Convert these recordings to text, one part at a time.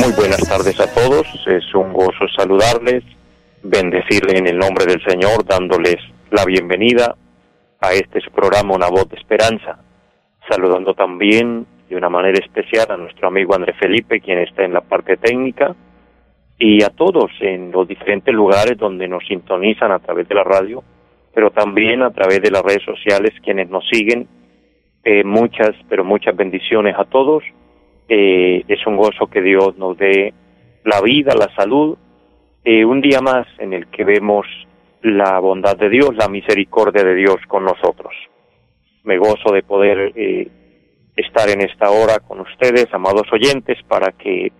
muy buenas tardes a todos, es un gozo saludarles, bendecirles en el nombre del Señor, dándoles la bienvenida a este programa Una voz de esperanza, saludando también de una manera especial a nuestro amigo André Felipe, quien está en la parte técnica, y a todos en los diferentes lugares donde nos sintonizan a través de la radio, pero también a través de las redes sociales, quienes nos siguen. Eh, muchas, pero muchas bendiciones a todos. Eh, es un gozo que Dios nos dé la vida, la salud, eh, un día más en el que vemos la bondad de Dios, la misericordia de Dios con nosotros. Me gozo de poder eh, estar en esta hora con ustedes, amados oyentes, para que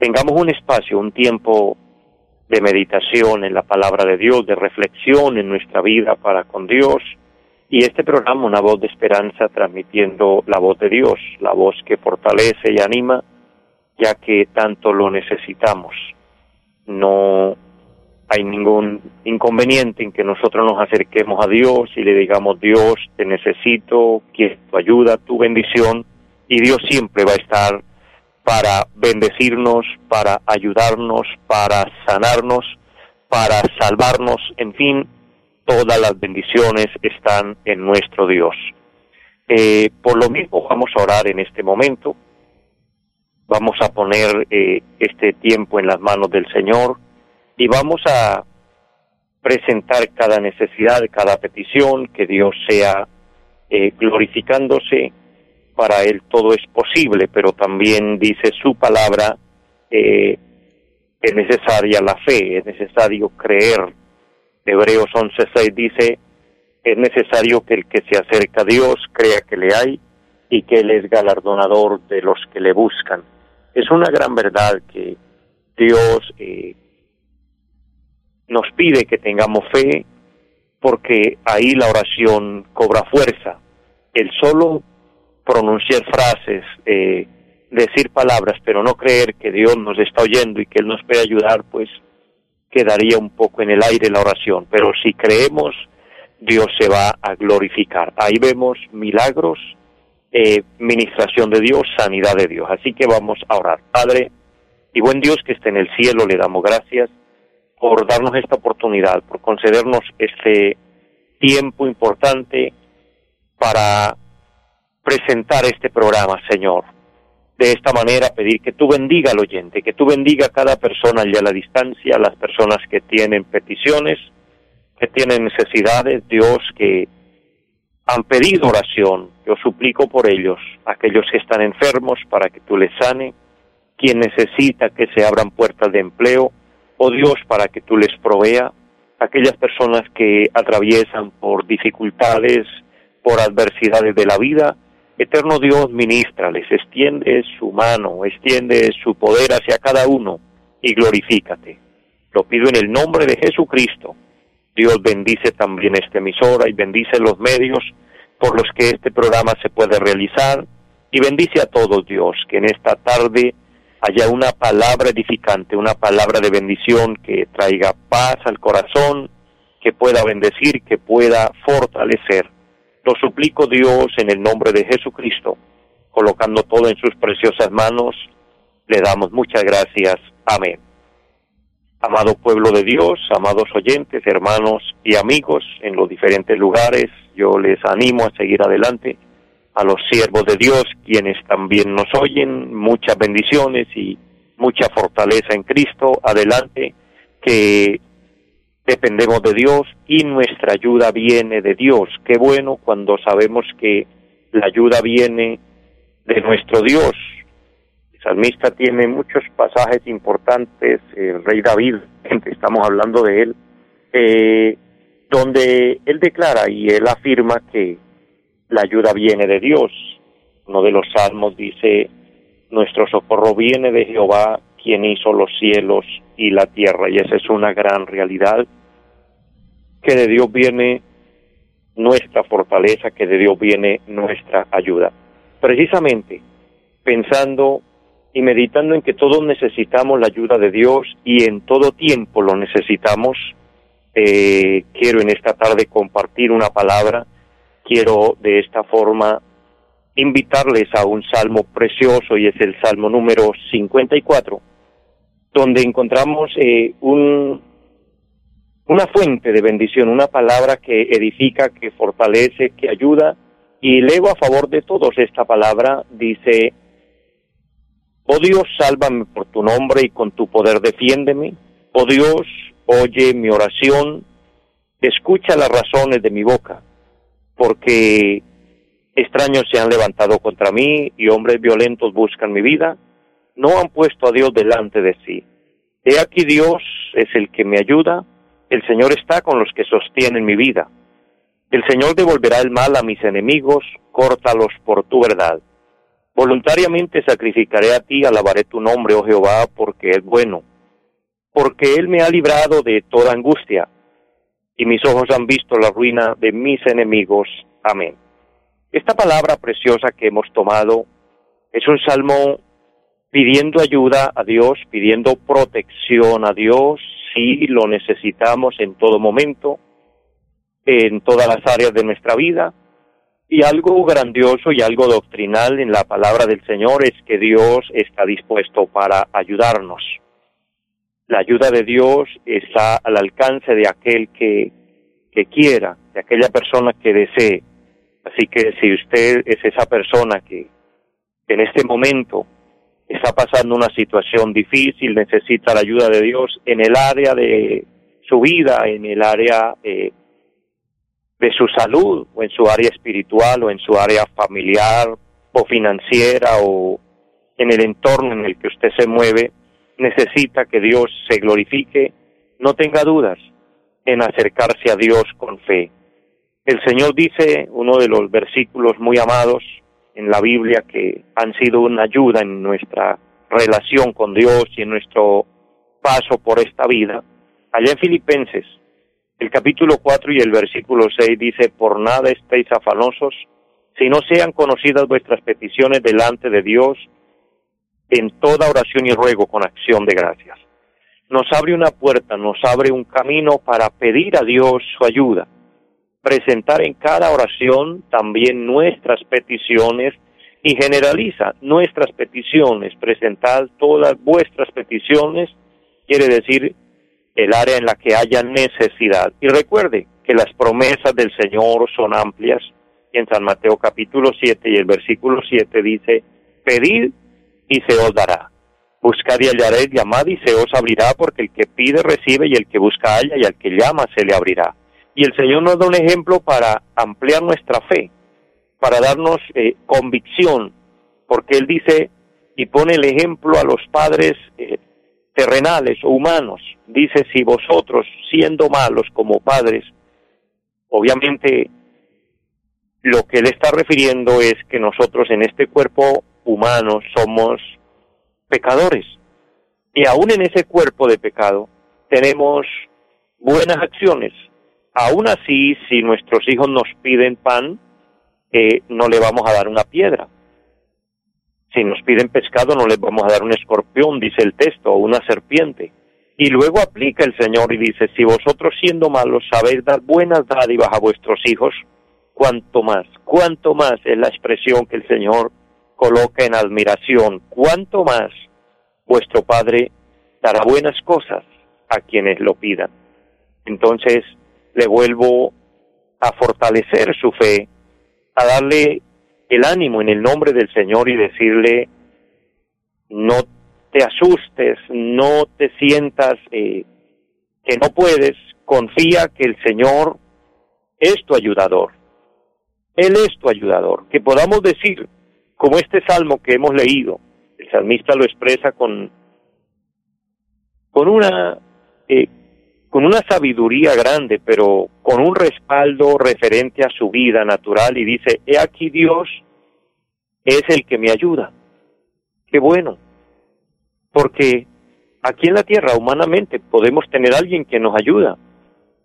tengamos un espacio, un tiempo de meditación en la palabra de Dios, de reflexión en nuestra vida para con Dios, y este programa, Una voz de esperanza, transmitiendo la voz de Dios, la voz que fortalece y anima, ya que tanto lo necesitamos. No hay ningún inconveniente en que nosotros nos acerquemos a Dios y le digamos, Dios, te necesito, quiero tu ayuda, tu bendición, y Dios siempre va a estar para bendecirnos, para ayudarnos, para sanarnos, para salvarnos, en fin, todas las bendiciones están en nuestro Dios. Eh, por lo mismo vamos a orar en este momento, vamos a poner eh, este tiempo en las manos del Señor y vamos a presentar cada necesidad, cada petición, que Dios sea eh, glorificándose, para Él todo es posible, pero también dice su palabra, es necesaria la fe, es necesario creer Hebreos 11:6 dice, es necesario que el que se acerca a Dios crea que le hay y que Él es galardonador de los que le buscan. Es una gran verdad que Dios eh, nos pide que tengamos fe porque ahí la oración cobra fuerza. El solo pronunciar frases, eh, decir palabras, pero no creer que Dios nos está oyendo y que Él nos puede ayudar, pues quedaría un poco en el aire la oración, pero si creemos, Dios se va a glorificar. Ahí vemos milagros, eh, ministración de Dios, sanidad de Dios. Así que vamos a orar. Padre y buen Dios que esté en el cielo, le damos gracias por darnos esta oportunidad, por concedernos este tiempo importante para presentar este programa, Señor de esta manera pedir que tú bendiga al oyente, que tú bendiga a cada persona allá a la distancia, a las personas que tienen peticiones, que tienen necesidades, Dios, que han pedido oración. Yo suplico por ellos, aquellos que están enfermos, para que tú les sane, quien necesita que se abran puertas de empleo, oh Dios, para que tú les provea, aquellas personas que atraviesan por dificultades, por adversidades de la vida, Eterno Dios, ministrales, extiende su mano, extiende su poder hacia cada uno y glorifícate. Lo pido en el nombre de Jesucristo. Dios bendice también esta emisora y bendice los medios por los que este programa se puede realizar y bendice a todos Dios, que en esta tarde haya una palabra edificante, una palabra de bendición que traiga paz al corazón, que pueda bendecir, que pueda fortalecer lo suplico Dios en el nombre de Jesucristo, colocando todo en sus preciosas manos, le damos muchas gracias. Amén. Amado pueblo de Dios, amados oyentes, hermanos y amigos en los diferentes lugares, yo les animo a seguir adelante. A los siervos de Dios, quienes también nos oyen, muchas bendiciones y mucha fortaleza en Cristo. Adelante, que dependemos de Dios y nuestra ayuda viene de Dios. Qué bueno cuando sabemos que la ayuda viene de nuestro Dios. El salmista tiene muchos pasajes importantes, el rey David, estamos hablando de él, eh, donde él declara y él afirma que la ayuda viene de Dios. Uno de los salmos dice, nuestro socorro viene de Jehová, quien hizo los cielos y la tierra. Y esa es una gran realidad, que de Dios viene nuestra fortaleza, que de Dios viene nuestra ayuda. Precisamente pensando y meditando en que todos necesitamos la ayuda de Dios y en todo tiempo lo necesitamos, eh, quiero en esta tarde compartir una palabra, quiero de esta forma invitarles a un salmo precioso y es el salmo número 54, donde encontramos eh, un, una fuente de bendición, una palabra que edifica, que fortalece, que ayuda, y leo a favor de todos esta palabra, dice, Oh Dios, sálvame por tu nombre y con tu poder defiéndeme. Oh Dios, oye mi oración, escucha las razones de mi boca, porque extraños se han levantado contra mí y hombres violentos buscan mi vida, no han puesto a Dios delante de sí. He aquí Dios es el que me ayuda, el Señor está con los que sostienen mi vida. El Señor devolverá el mal a mis enemigos, córtalos por tu verdad. Voluntariamente sacrificaré a ti, alabaré tu nombre, oh Jehová, porque es bueno, porque Él me ha librado de toda angustia, y mis ojos han visto la ruina de mis enemigos. Amén. Esta palabra preciosa que hemos tomado es un salmo pidiendo ayuda a Dios, pidiendo protección a Dios, si lo necesitamos en todo momento, en todas las áreas de nuestra vida. Y algo grandioso y algo doctrinal en la palabra del Señor es que Dios está dispuesto para ayudarnos. La ayuda de Dios está al alcance de aquel que, que quiera, de aquella persona que desee. Así que si usted es esa persona que en este momento está pasando una situación difícil, necesita la ayuda de Dios en el área de su vida, en el área eh, de su salud, o en su área espiritual, o en su área familiar, o financiera, o en el entorno en el que usted se mueve, necesita que Dios se glorifique, no tenga dudas en acercarse a Dios con fe. El Señor dice, uno de los versículos muy amados en la Biblia que han sido una ayuda en nuestra relación con Dios y en nuestro paso por esta vida, allá en Filipenses, el capítulo 4 y el versículo 6 dice, por nada estéis afanosos, si no sean conocidas vuestras peticiones delante de Dios en toda oración y ruego con acción de gracias. Nos abre una puerta, nos abre un camino para pedir a Dios su ayuda presentar en cada oración también nuestras peticiones y generaliza nuestras peticiones, presentar todas vuestras peticiones, quiere decir el área en la que haya necesidad. Y recuerde que las promesas del Señor son amplias, y en San Mateo capítulo 7 y el versículo 7 dice, pedid y se os dará. Buscad y hallaréis, llamad y se os abrirá, porque el que pide recibe y el que busca halla y al que llama se le abrirá. Y el Señor nos da un ejemplo para ampliar nuestra fe, para darnos eh, convicción, porque Él dice y pone el ejemplo a los padres eh, terrenales o humanos. Dice, si vosotros, siendo malos como padres, obviamente lo que Él está refiriendo es que nosotros en este cuerpo humano somos pecadores. Y aún en ese cuerpo de pecado tenemos buenas acciones, Aún así, si nuestros hijos nos piden pan, eh, no le vamos a dar una piedra. Si nos piden pescado, no les vamos a dar un escorpión, dice el texto, o una serpiente. Y luego aplica el Señor y dice, si vosotros siendo malos sabéis dar buenas dádivas a vuestros hijos, cuánto más, cuánto más es la expresión que el Señor coloca en admiración, cuánto más vuestro Padre dará buenas cosas a quienes lo pidan. Entonces, le vuelvo a fortalecer su fe, a darle el ánimo en el nombre del Señor y decirle, no te asustes, no te sientas eh, que no puedes, confía que el Señor es tu ayudador. Él es tu ayudador. Que podamos decir, como este salmo que hemos leído, el salmista lo expresa con, con una eh, con una sabiduría grande, pero con un respaldo referente a su vida natural y dice, he aquí Dios es el que me ayuda. Qué bueno, porque aquí en la tierra humanamente podemos tener alguien que nos ayuda.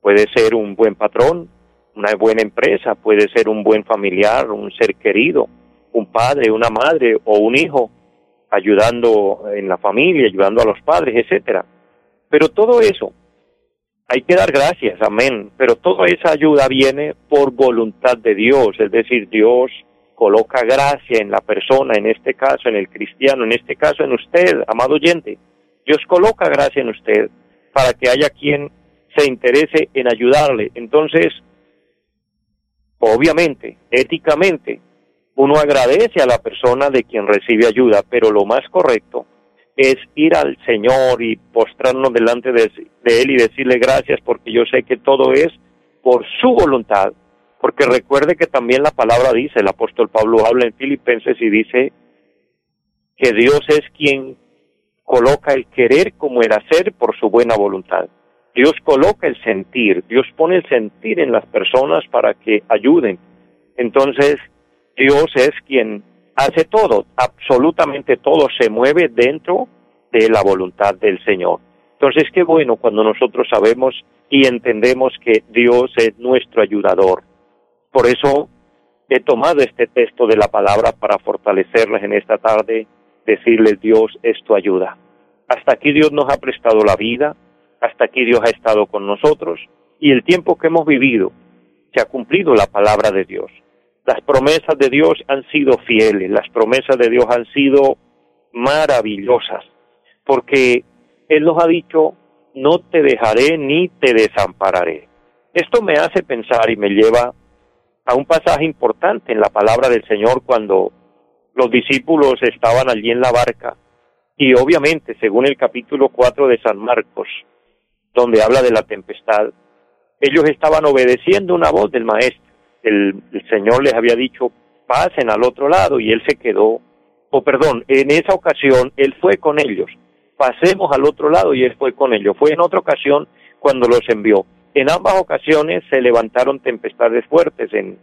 Puede ser un buen patrón, una buena empresa, puede ser un buen familiar, un ser querido, un padre, una madre o un hijo ayudando en la familia, ayudando a los padres, etcétera. Pero todo eso hay que dar gracias, amén, pero toda esa ayuda viene por voluntad de Dios, es decir, Dios coloca gracia en la persona, en este caso, en el cristiano, en este caso, en usted, amado oyente. Dios coloca gracia en usted para que haya quien se interese en ayudarle. Entonces, obviamente, éticamente, uno agradece a la persona de quien recibe ayuda, pero lo más correcto es ir al Señor y postrarnos delante de, Él y decirle gracias porque yo sé que todo es por su voluntad. Porque recuerde que también la palabra dice, el apóstol Pablo habla en Filipenses y dice que Dios es quien coloca el querer como el hacer por su buena voluntad. Dios coloca el sentir, Dios pone el sentir en las personas para que ayuden. Entonces, Dios es quien hace todo, absolutamente todo se mueve dentro de la voluntad del Señor. Entonces, qué bueno cuando nosotros sabemos y entendemos que Dios es nuestro ayudador. Por eso he tomado este texto de la palabra para fortalecerles en esta tarde, decirles Dios es tu ayuda. Hasta aquí Dios nos ha prestado la vida, hasta aquí Dios ha estado con nosotros y el tiempo que hemos vivido se ha cumplido la palabra de Dios. Las promesas de Dios han sido fieles, las promesas de Dios han sido maravillosas, porque Él nos ha dicho, no te dejaré ni te desampararé. Esto me hace pensar y me lleva a un pasaje importante en la palabra del Señor cuando los discípulos estaban allí en la barca y obviamente según el capítulo 4 de San Marcos, donde habla de la tempestad, ellos estaban obedeciendo una voz del Maestro el, Señor les había dicho, pasen al otro lado y él se quedó, o perdón, en esa ocasión él fue con ellos, pasemos al otro lado y él fue con ellos. Fue en otra ocasión cuando los envió. En ambas ocasiones se levantaron tempestades fuertes en,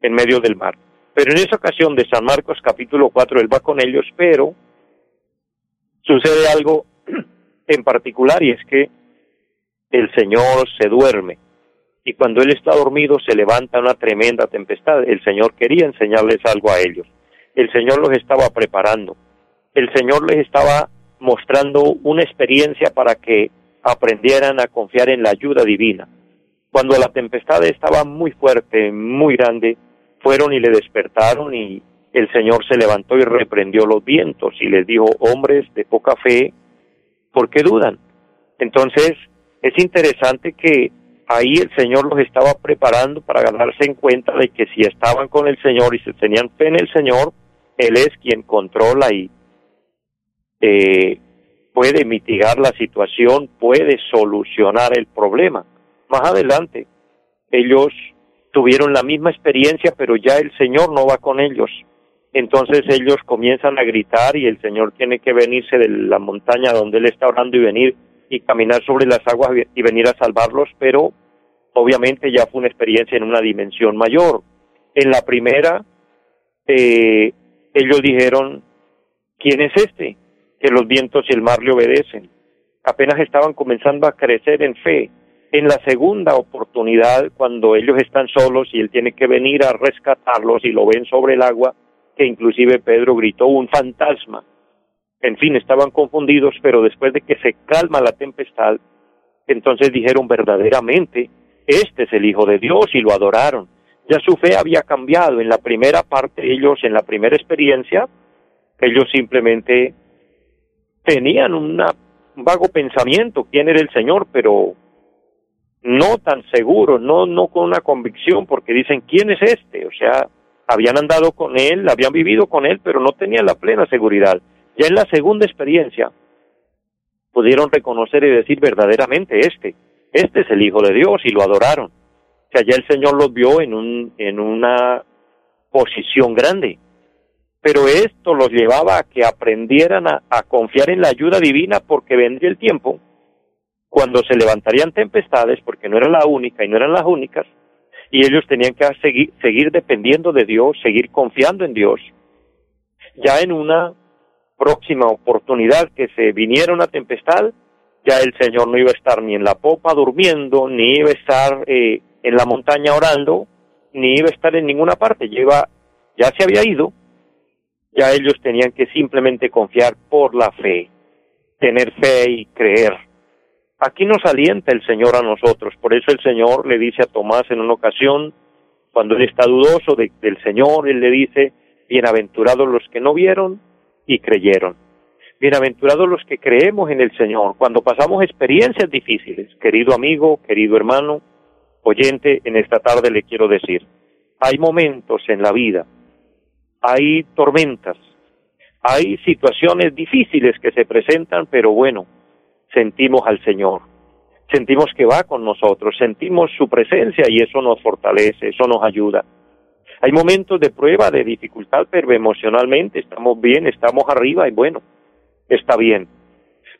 en medio del mar. Pero en esa ocasión de San Marcos capítulo 4 él va con ellos, pero sucede algo en particular y es que el Señor se duerme y cuando él está dormido se levanta una tremenda tempestad. El Señor quería enseñarles algo a ellos. El Señor los estaba preparando. El Señor les estaba mostrando una experiencia para que aprendieran a confiar en la ayuda divina. Cuando la tempestad estaba muy fuerte, muy grande, fueron y le despertaron y el Señor se levantó y reprendió los vientos y les dijo, hombres de poca fe, ¿por qué dudan? Entonces, es interesante que ahí el Señor los estaba preparando para ganarse en cuenta de que si estaban con el Señor y se tenían fe en el Señor, Él es quien controla y eh, puede mitigar la situación, puede solucionar el problema. Más adelante, ellos tuvieron la misma experiencia, pero ya el Señor no va con ellos. Entonces ellos comienzan a gritar y el Señor tiene que venirse de la montaña donde Él está orando y venir y caminar sobre las aguas y venir a salvarlos, pero obviamente ya fue una experiencia en una dimensión mayor. En la primera, eh, ellos dijeron, ¿quién es este? Que los vientos y el mar le obedecen. Apenas estaban comenzando a crecer en fe. En la segunda oportunidad, cuando ellos están solos y él tiene que venir a rescatarlos y lo ven sobre el agua, que inclusive Pedro gritó un fantasma en fin, estaban confundidos, pero después de que se calma la tempestad, entonces dijeron verdaderamente, este es el Hijo de Dios y lo adoraron. Ya su fe había cambiado. En la primera parte, ellos, en la primera experiencia, ellos simplemente tenían un vago pensamiento, quién era el Señor, pero no tan seguro, no, no con una convicción, porque dicen, ¿quién es este? O sea, habían andado con él, habían vivido con él, pero no tenían la plena seguridad. Ya en la segunda experiencia pudieron reconocer y decir verdaderamente este, este es el Hijo de Dios y lo adoraron. O sea, el Señor los vio en, un, en una posición grande. Pero esto los llevaba a que aprendieran a, a confiar en la ayuda divina porque vendría el tiempo cuando se levantarían tempestades, porque no era la única y no eran las únicas, y ellos tenían que seguir, seguir dependiendo de Dios, seguir confiando en Dios, Ya en una próxima oportunidad que se viniera una tempestad, ya el Señor no iba a estar ni en la popa durmiendo, ni iba a estar eh, en la montaña orando, ni iba a estar en ninguna parte. Lleva, ya se había ido, ya ellos tenían que simplemente confiar por la fe, tener fe y creer. Aquí nos alienta el Señor a nosotros, por eso el Señor le dice a Tomás en una ocasión, cuando él está dudoso del Señor, él le dice, bienaventurados los que no vieron y creyeron. Bienaventurados los que creemos en el Señor cuando pasamos experiencias difíciles. Querido amigo, querido hermano, oyente, en esta tarde le quiero decir, hay momentos en la vida, hay tormentas, hay situaciones difíciles que se presentan, pero bueno, sentimos al Señor, sentimos que va con nosotros, sentimos su presencia y eso nos fortalece, eso nos ayuda. Hay momentos de prueba, de dificultad, pero emocionalmente estamos bien, estamos arriba y bueno, está bien.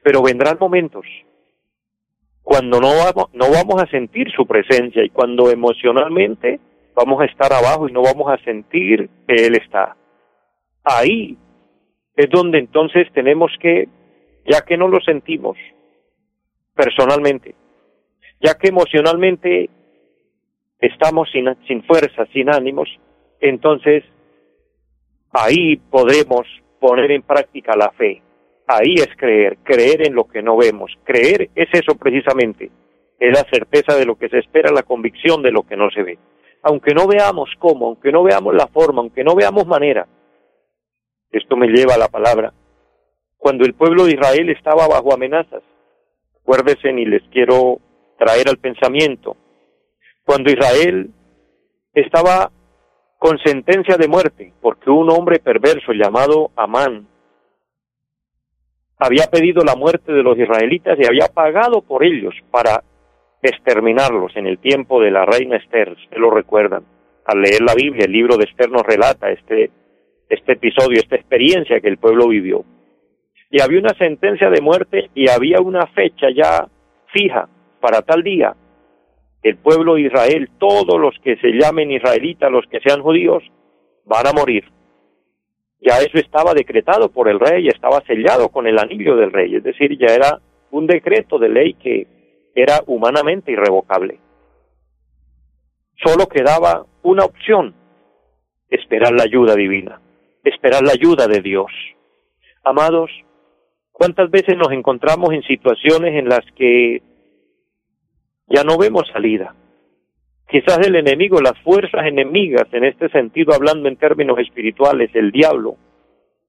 Pero vendrán momentos cuando no vamos, no vamos a sentir su presencia y cuando emocionalmente vamos a estar abajo y no vamos a sentir que Él está. Ahí es donde entonces tenemos que, ya que no lo sentimos personalmente, ya que emocionalmente estamos sin, sin fuerza, sin ánimos, entonces ahí podemos poner en práctica la fe. Ahí es creer, creer en lo que no vemos. Creer es eso precisamente, es la certeza de lo que se espera, la convicción de lo que no se ve. Aunque no veamos cómo, aunque no veamos la forma, aunque no veamos manera, esto me lleva a la palabra. Cuando el pueblo de Israel estaba bajo amenazas, acuérdense y les quiero traer al pensamiento, cuando Israel estaba con sentencia de muerte, porque un hombre perverso llamado Amán había pedido la muerte de los israelitas y había pagado por ellos para exterminarlos en el tiempo de la reina Esther, ustedes lo recuerdan. Al leer la Biblia, el libro de Esther nos relata este, este episodio, esta experiencia que el pueblo vivió. Y había una sentencia de muerte y había una fecha ya fija para tal día. El pueblo de Israel, todos los que se llamen israelitas, los que sean judíos, van a morir ya eso estaba decretado por el rey, estaba sellado con el anillo del rey, es decir, ya era un decreto de ley que era humanamente irrevocable. Solo quedaba una opción, esperar la ayuda divina, esperar la ayuda de Dios. Amados, ¿cuántas veces nos encontramos en situaciones en las que ya no vemos salida? Quizás el enemigo, las fuerzas enemigas, en este sentido hablando en términos espirituales, el diablo,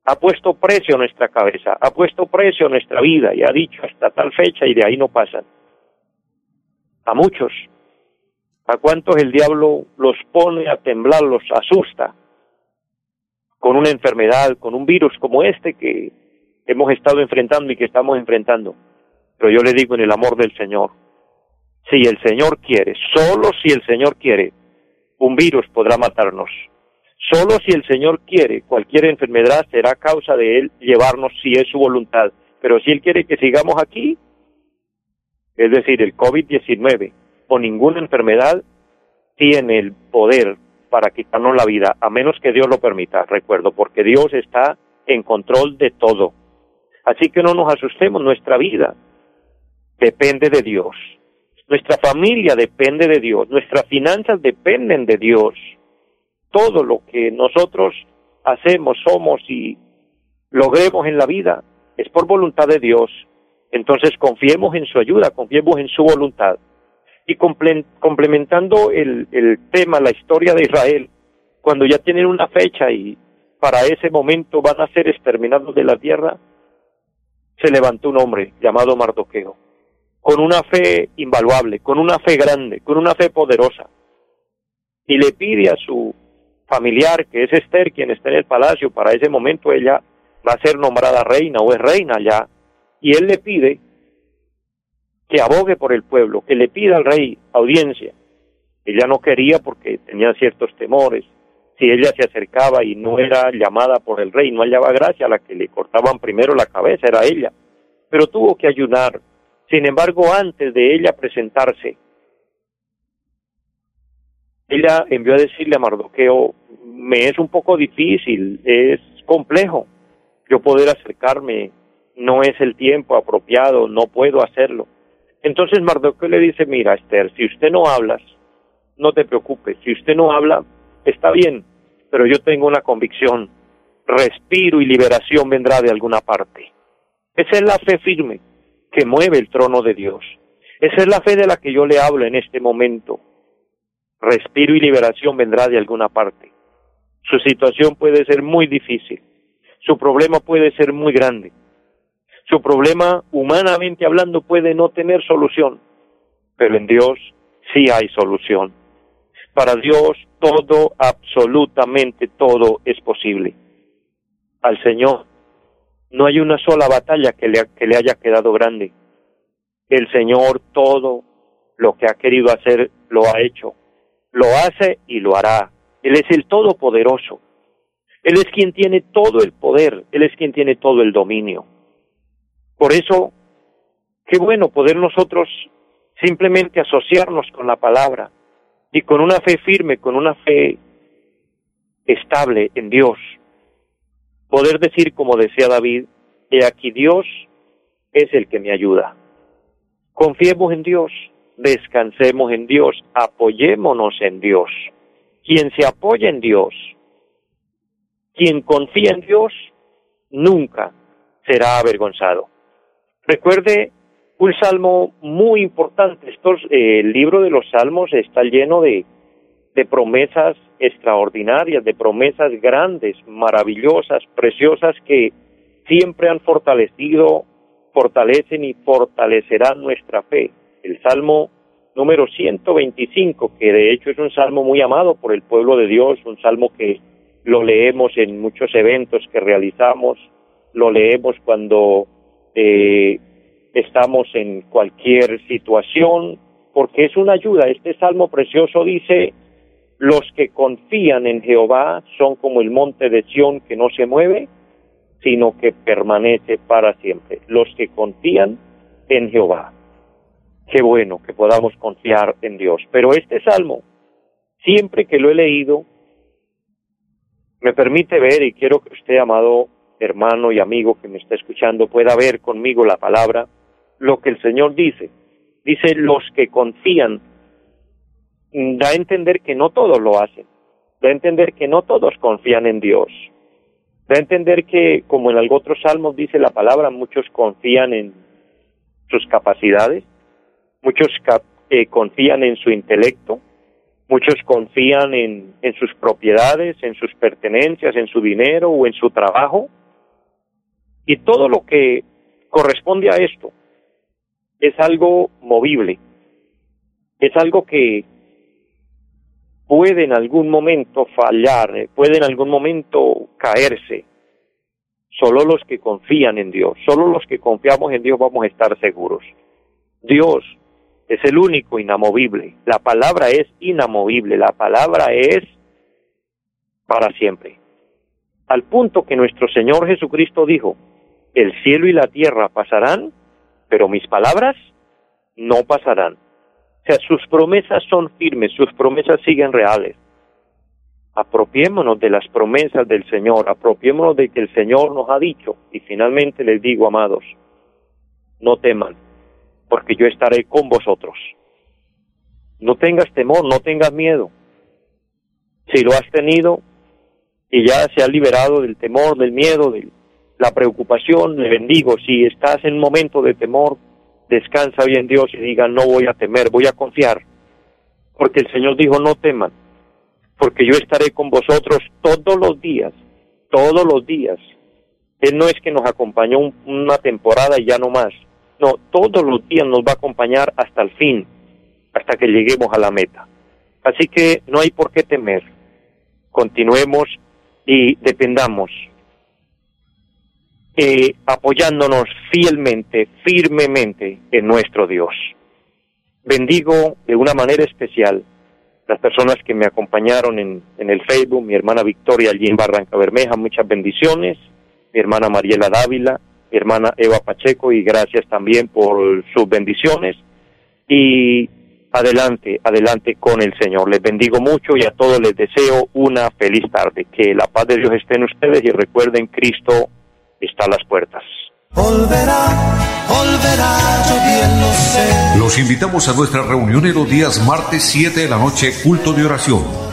ha puesto precio a nuestra cabeza, ha puesto precio a nuestra vida y ha dicho hasta tal fecha y de ahí no pasan. A muchos, a cuantos el diablo los pone a temblar, los asusta con una enfermedad, con un virus como este que hemos estado enfrentando y que estamos enfrentando. Pero yo le digo en el amor del Señor, si el Señor quiere, solo si el Señor quiere, un virus podrá matarnos. Solo si el Señor quiere, cualquier enfermedad será causa de Él llevarnos si es su voluntad. Pero si Él quiere que sigamos aquí, es decir, el COVID-19 o ninguna enfermedad tiene el poder para quitarnos la vida, a menos que Dios lo permita, recuerdo, porque Dios está en control de todo. Así que no nos asustemos, nuestra vida depende de Dios. Nuestra familia depende de Dios, nuestras finanzas dependen de Dios. Todo lo que nosotros hacemos, somos y logremos en la vida es por voluntad de Dios. Entonces confiemos en su ayuda, confiemos en su voluntad. Y complementando el, el tema, la historia de Israel, cuando ya tienen una fecha y para ese momento van a ser exterminados de la tierra, se levantó un hombre llamado Mardoqueo con una fe invaluable, con una fe grande, con una fe poderosa. Y le pide a su familiar, que es Esther, quien está en el palacio, para ese momento ella va a ser nombrada reina o es reina ya, y él le pide que abogue por el pueblo, que le pida al rey audiencia. Ella no quería porque tenía ciertos temores. Si ella se acercaba y no era llamada por el rey, no hallaba gracia, a la que le cortaban primero la cabeza era ella. Pero tuvo que ayunar, sin embargo, antes de ella presentarse, ella envió a decirle a Mardoqueo, me es un poco difícil, es complejo. Yo poder acercarme, no es el tiempo apropiado, no puedo hacerlo. Entonces Mardoqueo le dice, mira Esther, si usted no hablas, no te preocupes, si usted no habla, está bien, pero yo tengo una convicción, respiro y liberación vendrá de alguna parte. Esa es la fe firme que mueve el trono de Dios. Esa es la fe de la que yo le hablo en este momento. Respiro y liberación vendrá de alguna parte. Su situación puede ser muy difícil. Su problema puede ser muy grande. Su problema, humanamente hablando, puede no tener solución. Pero en Dios sí hay solución. Para Dios todo, absolutamente todo es posible. Al Señor no hay una sola batalla que le, que le haya quedado grande. El Señor todo lo que ha querido hacer lo ha hecho, lo hace y lo hará. Él es el Todopoderoso. Él es quien tiene todo el poder, Él es quien tiene todo el dominio. Por eso, qué bueno poder nosotros simplemente asociarnos con la palabra y con una fe firme, con una fe estable en Dios, poder decir como decía David, he aquí Dios es el que me ayuda. Confiemos en Dios, descansemos en Dios, apoyémonos en Dios. Quien se apoya en Dios, quien confía en Dios, nunca será avergonzado. Recuerde un salmo muy importante. Estos, eh, el libro de los salmos está lleno de, de promesas extraordinarias, de promesas grandes, maravillosas, preciosas que siempre han fortalecido, fortalecen y fortalecerán nuestra fe. El Salmo número 125, que de hecho es un salmo muy amado por el pueblo de Dios, un salmo que lo leemos en muchos eventos que realizamos, lo leemos cuando eh, estamos en cualquier situación, porque es una ayuda. Este salmo precioso dice, los que confían en Jehová son como el monte de Sión que no se mueve, sino que permanece para siempre. Los que confían en Jehová. Qué bueno que podamos confiar en Dios. Pero este salmo, siempre que lo he leído, me permite ver, y quiero que usted, amado hermano y amigo que me está escuchando, pueda ver conmigo la palabra, lo que el Señor dice. Dice, los que confían da a entender que no todos lo hacen, da a entender que no todos confían en Dios, da a entender que, como en algún otro salmos dice la palabra, muchos confían en sus capacidades, muchos eh, confían en su intelecto, muchos confían en sus propiedades, en sus pertenencias, en su dinero o en su trabajo, y todo lo que corresponde a esto es algo movible, es algo que puede en algún momento fallar, eh, puede en algún momento caerse. Solo los que confían en Dios, solo los que confiamos en Dios vamos a estar seguros. Dios es el único inamovible. La palabra es inamovible, la palabra es para siempre. Al punto que nuestro Señor Jesucristo dijo, el cielo y la tierra pasarán, pero mis palabras no pasarán. O sea, sus promesas son firmes, sus promesas siguen reales. Apropiémonos de las promesas del Señor, apropiémonos de que el Señor nos ha dicho. Y finalmente les digo, amados, no teman, porque yo estaré con vosotros. No tengas temor, no tengas miedo. Si lo has tenido y ya se ha liberado del temor, del miedo, de la preocupación, le bendigo. Si estás en momento de temor, descansa bien Dios y diga, no voy a temer, voy a confiar, porque el Señor dijo, no teman, porque yo estaré con vosotros todos los días, todos los días. Él no es que nos acompañó una temporada y ya no más, no, todos los días nos va a acompañar hasta el fin, hasta que lleguemos a la meta. Así que no hay por qué temer, continuemos y dependamos eh, apoyándonos fielmente, firmemente en nuestro Dios. Bendigo de una manera especial las personas que me acompañaron en, el Facebook, mi hermana Victoria allí Barranca Bermeja, muchas bendiciones, mi hermana Mariela Dávila, mi hermana Eva Pacheco y gracias también por sus bendiciones. Y adelante, adelante con el Señor. Les bendigo mucho y a todos les deseo una feliz tarde. Que la paz de Dios esté en ustedes y recuerden, Cristo está a las puertas. Los invitamos a nuestra reunión en los días martes 7 de la noche, culto de oración.